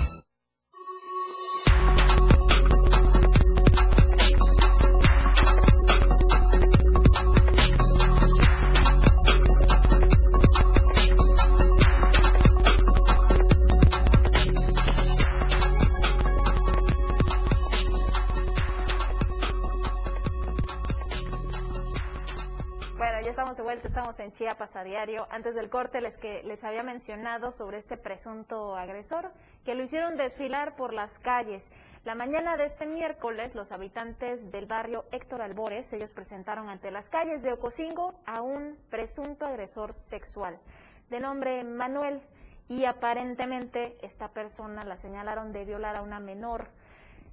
En Chiapas a diario. Antes del corte les que les había mencionado sobre este presunto agresor que lo hicieron desfilar por las calles. La mañana de este miércoles, los habitantes del barrio Héctor Albores, ellos presentaron ante las calles de Ocosingo a un presunto agresor sexual de nombre Manuel y aparentemente esta persona la señalaron de violar a una menor.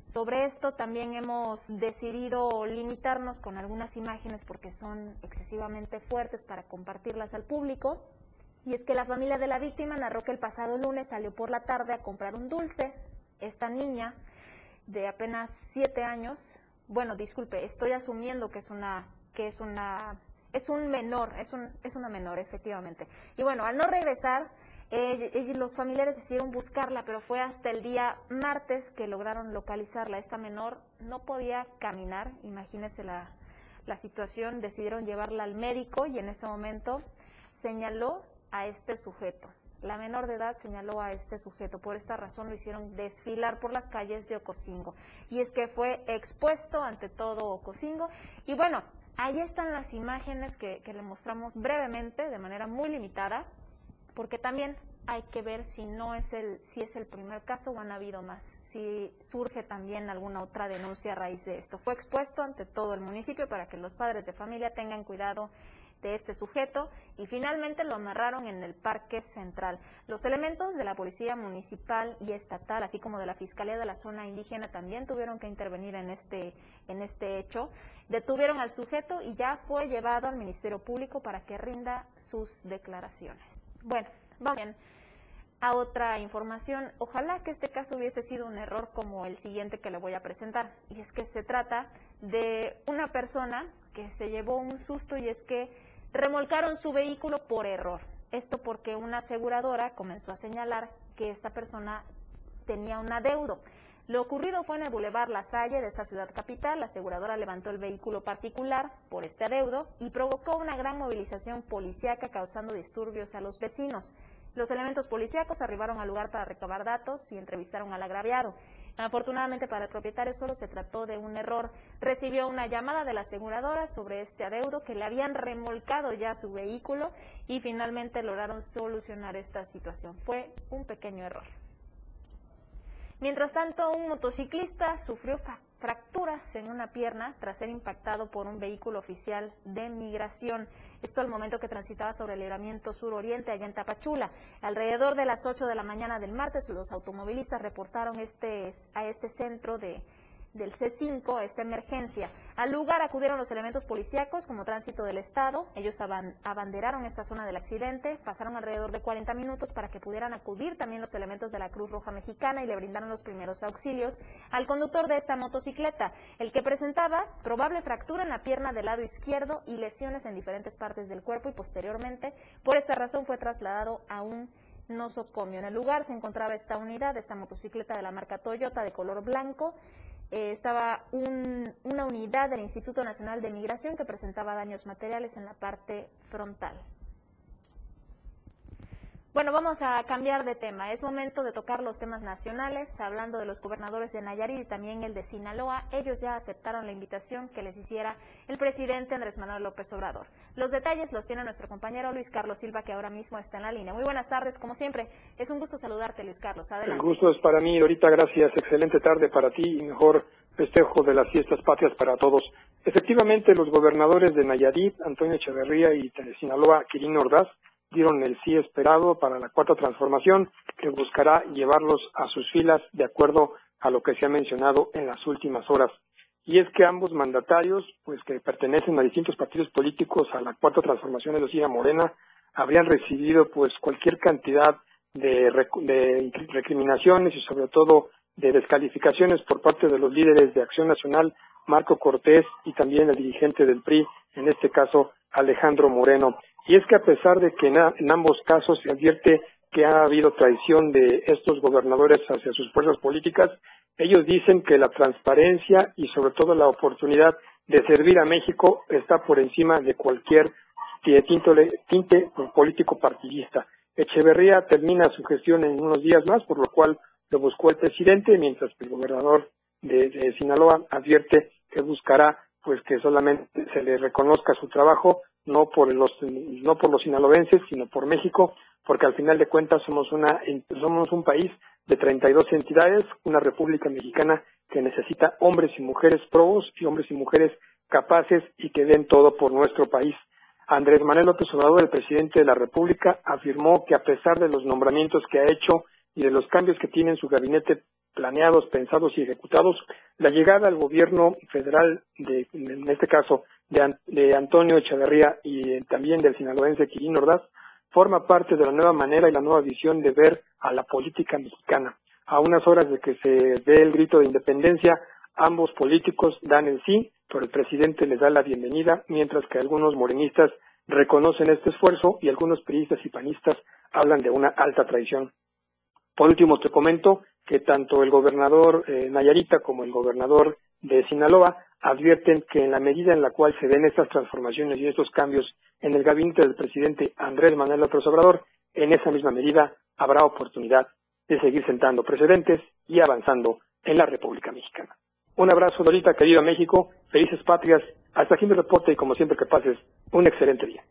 Sobre esto también hemos decidido limitarnos con algunas imágenes porque son excesivamente fuertes para compartirlas al público. Y es que la familia de la víctima narró que el pasado lunes salió por la tarde a comprar un dulce. Esta niña de apenas siete años, bueno, disculpe, estoy asumiendo que es una, que es una, es un menor, es un, es una menor, efectivamente. Y bueno, al no regresar, los familiares decidieron buscarla, pero fue hasta el día martes que lograron localizarla. Esta menor no podía caminar, imagínese la, situación, decidieron llevarla al médico y en ese momento señaló a este sujeto. La menor de edad señaló a este sujeto. Por esta razón lo hicieron desfilar por las calles de Ocosingo. Y es que fue expuesto ante todo Ocosingo. Y bueno, ahí están las imágenes que le mostramos brevemente, de manera muy limitada porque también hay que ver si no es el si es el primer caso o han habido más, si surge también alguna otra denuncia a raíz de esto. Fue expuesto ante todo el municipio para que los padres de familia tengan cuidado de este sujeto y finalmente lo amarraron en el Parque Central. Los elementos de la Policía Municipal y Estatal, así como de la Fiscalía de la Zona Indígena, también tuvieron que intervenir en este, en este hecho. Detuvieron al sujeto y ya fue llevado al Ministerio Público para que rinda sus declaraciones. Bueno, vamos a otra información. Ojalá que este caso hubiese sido un error como el siguiente que le voy a presentar. Y es que se trata de una persona que se llevó un susto y es que remolcaron su vehículo por error. Esto porque una aseguradora comenzó a señalar que esta persona tenía un adeudo. Lo ocurrido fue en el Boulevard La Salle de esta ciudad capital. La aseguradora levantó el vehículo particular por este adeudo y provocó una gran movilización policíaca causando disturbios a los vecinos. Los elementos policíacos arribaron al lugar para recabar datos y entrevistaron al agraviado. Afortunadamente para el propietario solo se trató de un error. Recibió una llamada de la aseguradora sobre este adeudo que le habían remolcado ya su vehículo y finalmente lograron solucionar esta situación. Fue un pequeño error. Mientras tanto, un motociclista sufrió fracturas en una pierna tras ser impactado por un vehículo oficial de migración. Esto al momento que transitaba sobre el libramiento sur-oriente allá en Tapachula. Alrededor de las 8 de la mañana del martes, los automovilistas reportaron este, a este centro de, del C5 esta emergencia. Al lugar acudieron los elementos policíacos como Tránsito del Estado. Ellos abanderaron esta zona del accidente, pasaron alrededor de 40 minutos para que pudieran acudir también los elementos de la Cruz Roja Mexicana y le brindaron los primeros auxilios al conductor de esta motocicleta, el que presentaba probable fractura en la pierna del lado izquierdo y lesiones en diferentes partes del cuerpo y posteriormente, por esta razón, fue trasladado a un nosocomio. En el lugar se encontraba esta unidad, esta motocicleta de la marca Toyota de color blanco. Eh, estaba una unidad del Instituto Nacional de Migración que presentaba daños materiales en la parte frontal. Bueno, vamos a cambiar de tema. Es momento de tocar los temas nacionales, hablando de los gobernadores de Nayarit y también el de Sinaloa. Ellos ya aceptaron la invitación que les hiciera el presidente Andrés Manuel López Obrador. Los detalles los tiene nuestro compañero Luis Carlos Silva, que ahora mismo está en la línea. Muy buenas tardes, como siempre. Es un gusto saludarte, Luis Carlos. Adelante. El gusto es para mí, ahorita gracias. Excelente tarde para ti y mejor festejo de las fiestas patrias para todos. Efectivamente, los gobernadores de Nayarit, Antonio Echeverría y de Sinaloa, Quirino Ordaz, dieron el sí esperado para la cuarta transformación que buscará llevarlos a sus filas de acuerdo a lo que se ha mencionado en las últimas horas. Y es que ambos mandatarios, pues que pertenecen a distintos partidos políticos a la cuarta transformación, de decir, Morena, habrían recibido pues cualquier cantidad de, de recriminaciones y sobre todo de descalificaciones por parte de los líderes de Acción Nacional, Marco Cortés y también el dirigente del PRI, en este caso Alejandro Moreno. Y es que a pesar de que en, ambos casos se advierte que ha habido traición de estos gobernadores hacia sus fuerzas políticas, ellos dicen que la transparencia y sobre todo la oportunidad de servir a México está por encima de cualquier tinte, político partidista. Echeverría termina su gestión en unos días más, por lo cual lo buscó el presidente, mientras que el gobernador de, de Sinaloa advierte que buscará pues que solamente se le reconozca su trabajo no por los no por los sinaloenses sino por México porque al final de cuentas somos una somos un país de 32 entidades una república mexicana que necesita hombres y mujeres probos y hombres y mujeres capaces y que den todo por nuestro país. Andrés Manuel López Obrador el presidente de la República afirmó que a pesar de los nombramientos que ha hecho y de los cambios que tiene en su gabinete planeados, pensados y ejecutados, la llegada al gobierno federal, de, en este caso de, Antonio Echeverría y también del sinaloense Quirino Ordaz, forma parte de la nueva manera y la nueva visión de ver a la política mexicana. A unas horas de que se dé el grito de independencia, ambos políticos dan el sí, pero el presidente les da la bienvenida, mientras que algunos morenistas reconocen este esfuerzo y algunos periodistas y panistas hablan de una alta traición. Por último, te comento que tanto el gobernador eh, Nayarita como el gobernador de Sinaloa advierten que en la medida en la cual se den estas transformaciones y estos cambios en el gabinete del presidente Andrés Manuel López Obrador, en esa misma medida habrá oportunidad de seguir sentando precedentes y avanzando en la República Mexicana. Un abrazo, Dorita, querido México, felices patrias, hasta aquí mi reporte y como siempre que pases un excelente día.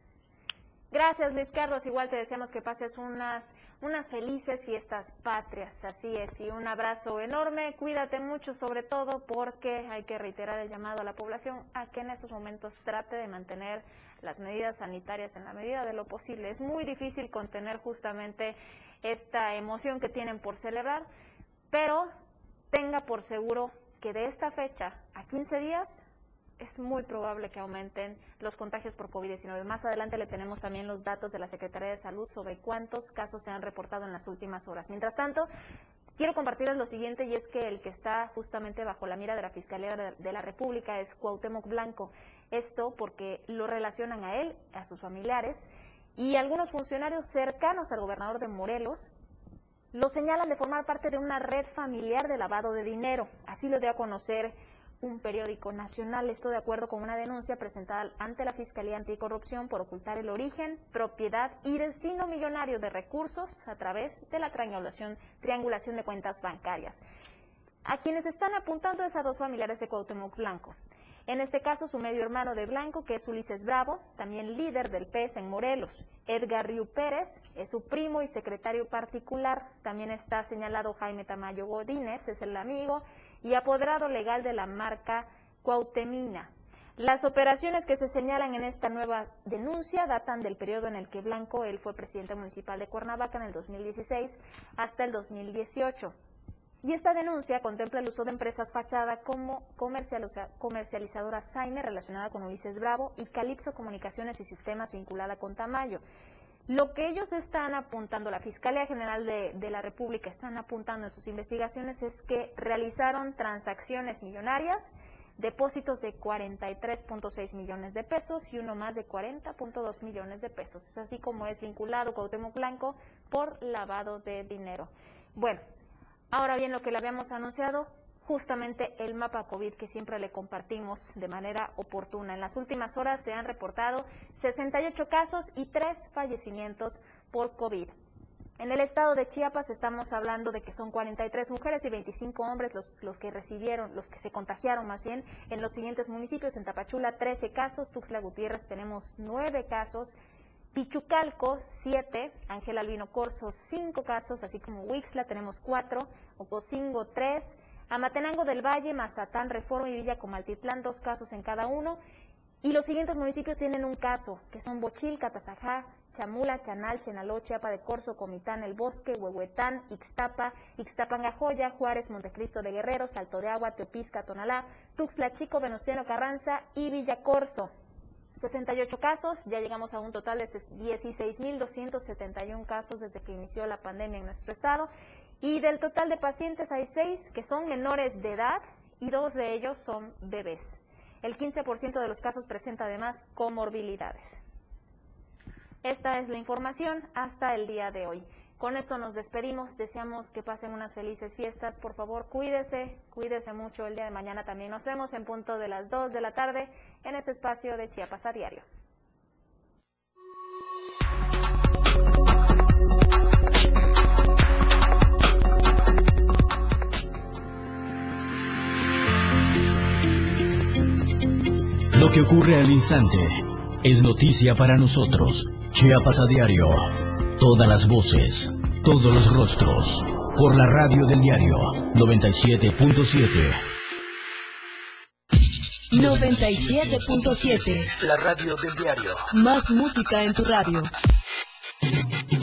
Gracias, Luis Carlos. Igual te deseamos que pases unas, unas felices fiestas patrias. Así es. Y un abrazo enorme. Cuídate mucho, sobre todo porque hay que reiterar el llamado a la población a que en estos momentos trate de mantener las medidas sanitarias en la medida de lo posible. Es muy difícil contener justamente esta emoción que tienen por celebrar, pero tenga por seguro que de esta fecha a 15 días es muy probable que aumenten los contagios por COVID-19. Más adelante le tenemos también los datos de la Secretaría de Salud sobre cuántos casos se han reportado en las últimas horas. Mientras tanto, quiero compartirles lo siguiente y es que el que está justamente bajo la mira de la Fiscalía de la República es Cuauhtémoc Blanco. Esto porque lo relacionan a él, a sus familiares y algunos funcionarios cercanos al gobernador de Morelos lo señalan de formar parte de una red familiar de lavado de dinero. Así lo dio a conocer un periódico nacional. Esto de acuerdo con una denuncia presentada ante la Fiscalía Anticorrupción por ocultar el origen, propiedad y destino millonario de recursos a través de la triangulación, de cuentas bancarias. A quienes están apuntando es a dos familiares de Cuauhtémoc Blanco. En este caso, su medio hermano de Blanco, que es Ulises Bravo, también líder del PES en Morelos. Edgar Riu Pérez es su primo y secretario particular. También está señalado Jaime Tamayo Godínez, es el amigo y apoderado legal de la marca Cuautemina. Las operaciones que se señalan en esta nueva denuncia datan del periodo en el que Blanco, él fue presidente municipal de Cuernavaca en el 2016 hasta el 2018. Y esta denuncia contempla el uso de empresas fachada como comercializadora Saime relacionada con Ulises Bravo y Calipso Comunicaciones y Sistemas vinculada con Tamayo. Lo que ellos están apuntando, la Fiscalía General de, la República están apuntando en sus investigaciones es que realizaron transacciones millonarias, depósitos de 43.6 millones de pesos y uno más de 40.2 millones de pesos. Es así como es vinculado Cuauhtémoc Blanco por lavado de dinero. Bueno, Ahora bien, lo que le habíamos anunciado, justamente el mapa COVID que siempre le compartimos de manera oportuna. En las últimas horas se han reportado 68 casos y 3 fallecimientos por COVID. En el estado de Chiapas estamos hablando de que son 43 mujeres y 25 hombres los, que recibieron, los que se contagiaron más bien en los siguientes municipios. En Tapachula 13 casos, Tuxtla Gutiérrez tenemos 9 casos, Pichucalco, 7, Ángel Albino Corso, 5 casos, así como Huixla, tenemos 4, Ocosingo, 3, Amatenango del Valle, Mazatán, Reforma y Villa Comaltitlán, 2 casos en cada uno. Y los siguientes municipios tienen un caso, que son Bochil, Catazajá, Chamula, Chanal, Chenaló, Chiapa de Corzo, Comitán, El Bosque, Huehuetán, Ixtapa, Ixtapangajoya, Juárez, Montecristo de Guerrero, Salto de Agua, Teopisca, Tonalá, Tuxtla Chico, Venustiano Carranza y Villa Corzo. 68 casos, ya llegamos a un total de 16.271 casos desde que inició la pandemia en nuestro estado. Y del total de pacientes hay 6 que son menores de edad y dos de ellos son bebés. El 15% de los casos presenta además comorbilidades. Esta es la información hasta el día de hoy. Con esto nos despedimos, deseamos que pasen unas felices fiestas, por favor cuídese, cuídese mucho el día de mañana también. Nos vemos en punto de las 2 de la tarde en este espacio de Chiapas a diario. Lo que ocurre al instante es noticia para nosotros. Chiapas a diario. Todas las voces, todos los rostros. Por la radio del diario 97.7. 97.7. La radio del diario. Más música en tu radio.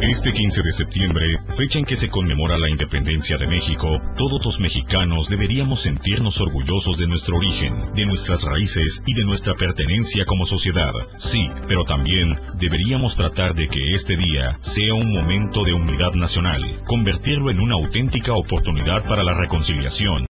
Este 15 de septiembre, fecha en que se conmemora la independencia de México, todos los mexicanos deberíamos sentirnos orgullosos de nuestro origen, de nuestras raíces y de nuestra pertenencia como sociedad. Sí, pero también deberíamos tratar de que este día sea un momento de unidad nacional, convertirlo en una auténtica oportunidad para la reconciliación